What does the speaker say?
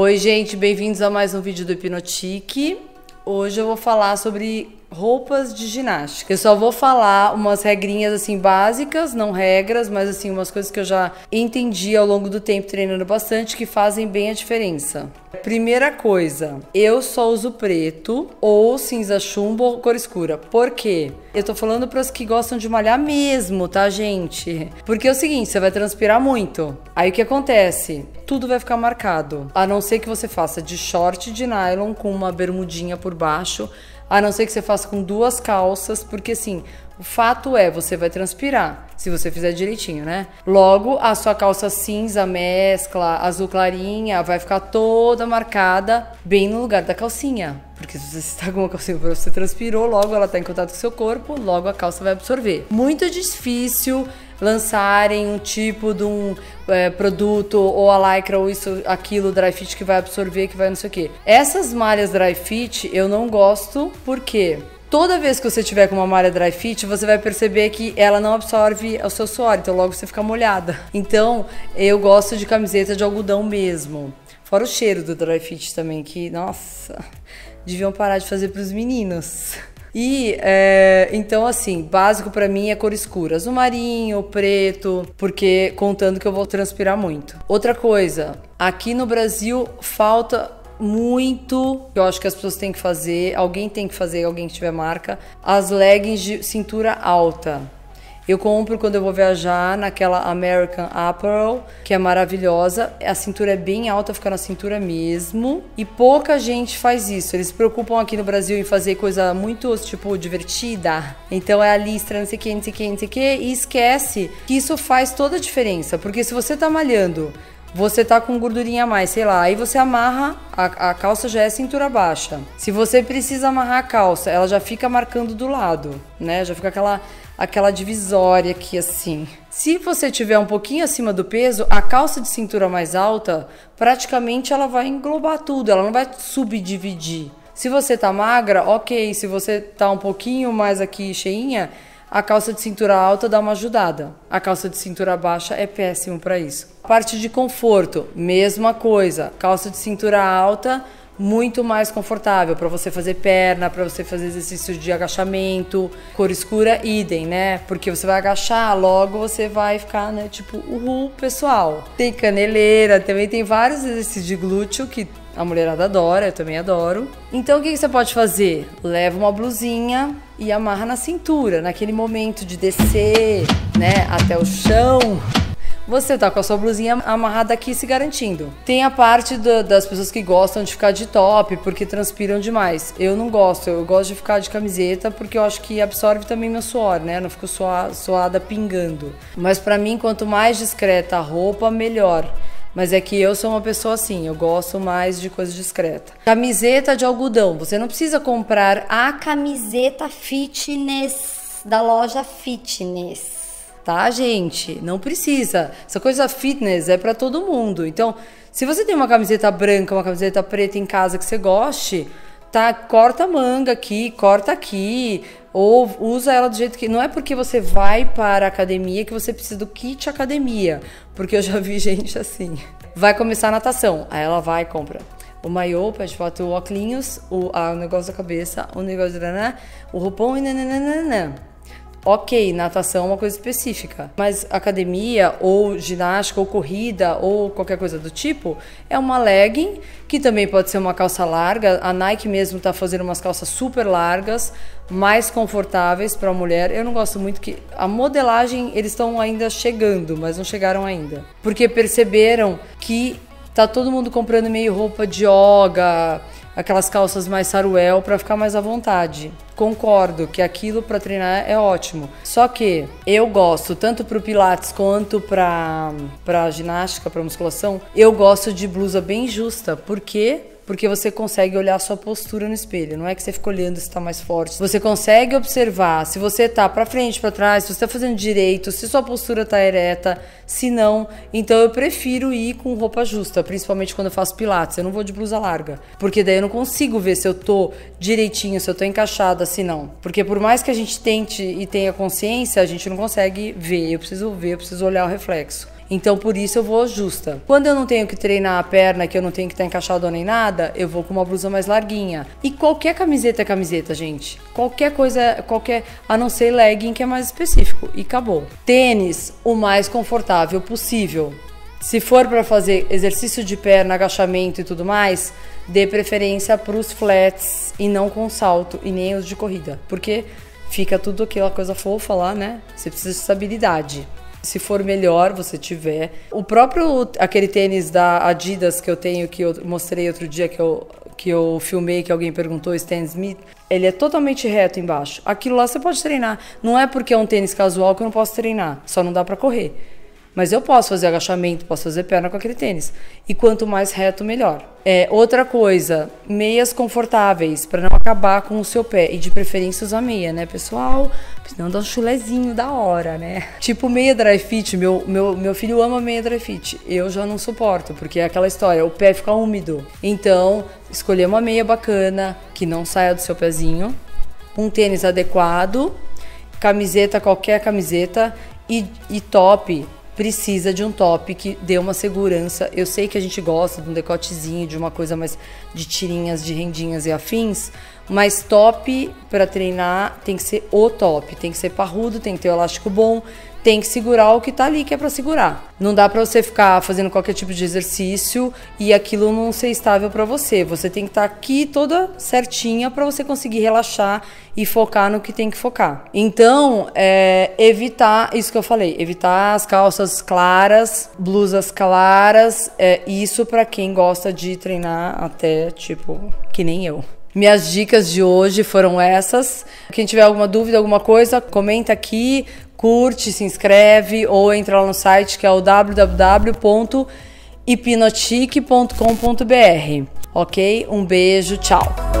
Oi, gente, bem-vindos a mais um vídeo do Hipnotique. Hoje eu vou falar sobre roupas de ginástica. Eu só vou falar umas regrinhas assim básicas, não regras, mas assim umas coisas que eu já entendi ao longo do tempo treinando bastante que fazem bem a diferença. Primeira coisa, eu só uso preto ou cinza chumbo ou cor escura. Por quê? Eu tô falando para os que gostam de malhar mesmo, tá, gente? Porque é o seguinte, você vai transpirar muito. Aí o que acontece? Tudo vai ficar marcado. A não ser que você faça de short de nylon com uma bermudinha por baixo a não ser que você faça com duas calças, porque assim, o fato é, você vai transpirar, se você fizer direitinho, né? Logo, a sua calça cinza, mescla, azul clarinha, vai ficar toda marcada bem no lugar da calcinha. Porque se você está com uma calcinha você transpirou, logo ela está em contato com o seu corpo, logo a calça vai absorver. Muito difícil lançarem um tipo de um é, produto ou a lycra ou isso, aquilo dry fit que vai absorver, que vai não sei o que. Essas malhas dry fit eu não gosto porque toda vez que você tiver com uma malha dry fit, você vai perceber que ela não absorve o seu suor, então logo você fica molhada. Então, eu gosto de camiseta de algodão mesmo. Fora o cheiro do dry fit também, que, nossa, deviam parar de fazer para os meninos. E é, então, assim, básico para mim é cor escura, azul marinho, preto, porque contando que eu vou transpirar muito. Outra coisa, aqui no Brasil falta muito, eu acho que as pessoas têm que fazer, alguém tem que fazer, alguém que tiver marca, as leggings de cintura alta. Eu compro quando eu vou viajar naquela American Apparel, que é maravilhosa. A cintura é bem alta, fica na cintura mesmo. E pouca gente faz isso. Eles se preocupam aqui no Brasil em fazer coisa muito, tipo, divertida. Então é a listra, não sei o que, não sei o que, não sei o que. E esquece que isso faz toda a diferença. Porque se você tá malhando você tá com gordurinha a mais, sei lá, aí você amarra, a, a, calça já é cintura baixa. Se você precisa amarrar a calça, ela já fica marcando do lado, né? Já fica aquela aquela divisória aqui assim. Se você tiver um pouquinho acima do peso, a calça de cintura mais alta, praticamente ela vai englobar tudo, ela não vai subdividir. Se você tá magra, ok. Se você tá um pouquinho mais aqui cheinha, a calça de cintura alta dá uma ajudada. A calça de cintura baixa é péssimo para isso. Parte de conforto, mesma coisa. Calça de cintura alta muito mais confortável para você fazer perna, para você fazer exercícios de agachamento, cor escura, idem, né? Porque você vai agachar, logo você vai ficar, né, tipo, uhul, pessoal. Tem caneleira, também tem vários exercícios de glúteo que a mulherada adora, eu também adoro. Então o que, que você pode fazer? Leva uma blusinha e amarra na cintura, naquele momento de descer, né, até o chão você tá com a sua blusinha amarrada aqui se garantindo. Tem a parte do, das pessoas que gostam de ficar de top porque transpiram demais. Eu não gosto, eu gosto de ficar de camiseta porque eu acho que absorve também meu suor, né? Eu não fico suada, suada pingando. Mas para mim, quanto mais discreta a roupa, melhor. Mas é que eu sou uma pessoa assim, eu gosto mais de coisa discreta. Camiseta de algodão, você não precisa comprar a camiseta fitness da loja fitness tá, gente? Não precisa. Essa coisa fitness é para todo mundo. Então, se você tem uma camiseta branca, uma camiseta preta em casa que você goste, tá, corta a manga aqui, corta aqui, ou usa ela do jeito que. Não é porque você vai para a academia que você precisa do kit academia. Porque eu já vi gente assim. Vai começar a natação. Aí ela vai e compra o maiô, pede foto, o óculos, o, o negócio da cabeça, o negócio de o roupão e nananana. Ok, natação é uma coisa específica, mas academia ou ginástica ou corrida ou qualquer coisa do tipo é uma legging que também pode ser uma calça larga. A Nike mesmo está fazendo umas calças super largas, mais confortáveis para a mulher. Eu não gosto muito que a modelagem eles estão ainda chegando, mas não chegaram ainda, porque perceberam que tá todo mundo comprando meio roupa de yoga aquelas calças mais saruel para ficar mais à vontade. Concordo que aquilo para treinar é ótimo. Só que eu gosto tanto pro pilates quanto para para ginástica, para musculação, eu gosto de blusa bem justa, porque porque você consegue olhar a sua postura no espelho. Não é que você fica olhando se está mais forte. Você consegue observar se você está para frente, para trás, se você está fazendo direito, se sua postura está ereta, se não. Então eu prefiro ir com roupa justa, principalmente quando eu faço pilates. Eu não vou de blusa larga, porque daí eu não consigo ver se eu tô direitinho, se eu tô encaixada, se não. Porque por mais que a gente tente e tenha consciência, a gente não consegue ver. Eu preciso ver, eu preciso olhar o reflexo. Então por isso eu vou justa. Quando eu não tenho que treinar a perna, que eu não tenho que estar encaixado nem nada, eu vou com uma blusa mais larguinha. E qualquer camiseta é camiseta, gente. Qualquer coisa, qualquer, a não ser legging que é mais específico e acabou. Tênis o mais confortável possível. Se for para fazer exercício de perna, agachamento e tudo mais, dê preferência para os flats e não com salto e nem os de corrida, porque fica tudo aquela coisa fofa lá, né? Você precisa de estabilidade. Se for melhor você tiver. O próprio aquele tênis da Adidas que eu tenho que eu mostrei outro dia que eu que eu filmei que alguém perguntou, Stan Smith, ele é totalmente reto embaixo. Aquilo lá você pode treinar. Não é porque é um tênis casual que eu não posso treinar, só não dá para correr. Mas eu posso fazer agachamento, posso fazer perna com aquele tênis. E quanto mais reto, melhor. É, outra coisa, meias confortáveis, para não acabar com o seu pé. E de preferência usar meia, né, pessoal? Senão dá um chulezinho da hora, né? Tipo meia dry fit, meu, meu, meu filho ama meia dry fit. Eu já não suporto, porque é aquela história, o pé fica úmido. Então, escolher uma meia bacana, que não saia do seu pezinho. Um tênis adequado, camiseta, qualquer camiseta. E, e top, precisa de um top que dê uma segurança. Eu sei que a gente gosta de um decotezinho, de uma coisa mais de tirinhas, de rendinhas e afins, mas top para treinar tem que ser o top, tem que ser parrudo, tem que ter o elástico bom, tem que segurar o que tá ali que é para segurar. Não dá para você ficar fazendo qualquer tipo de exercício e aquilo não ser estável para você. Você tem que estar tá aqui toda certinha para você conseguir relaxar e focar no que tem que focar. Então, é, evitar isso que eu falei, evitar as calças claras, blusas claras, é, isso para quem gosta de treinar até tipo que nem eu. Minhas dicas de hoje foram essas. Quem tiver alguma dúvida, alguma coisa, comenta aqui, curte, se inscreve ou entra lá no site que é o www.hipnotique.com.br. Ok? Um beijo, tchau.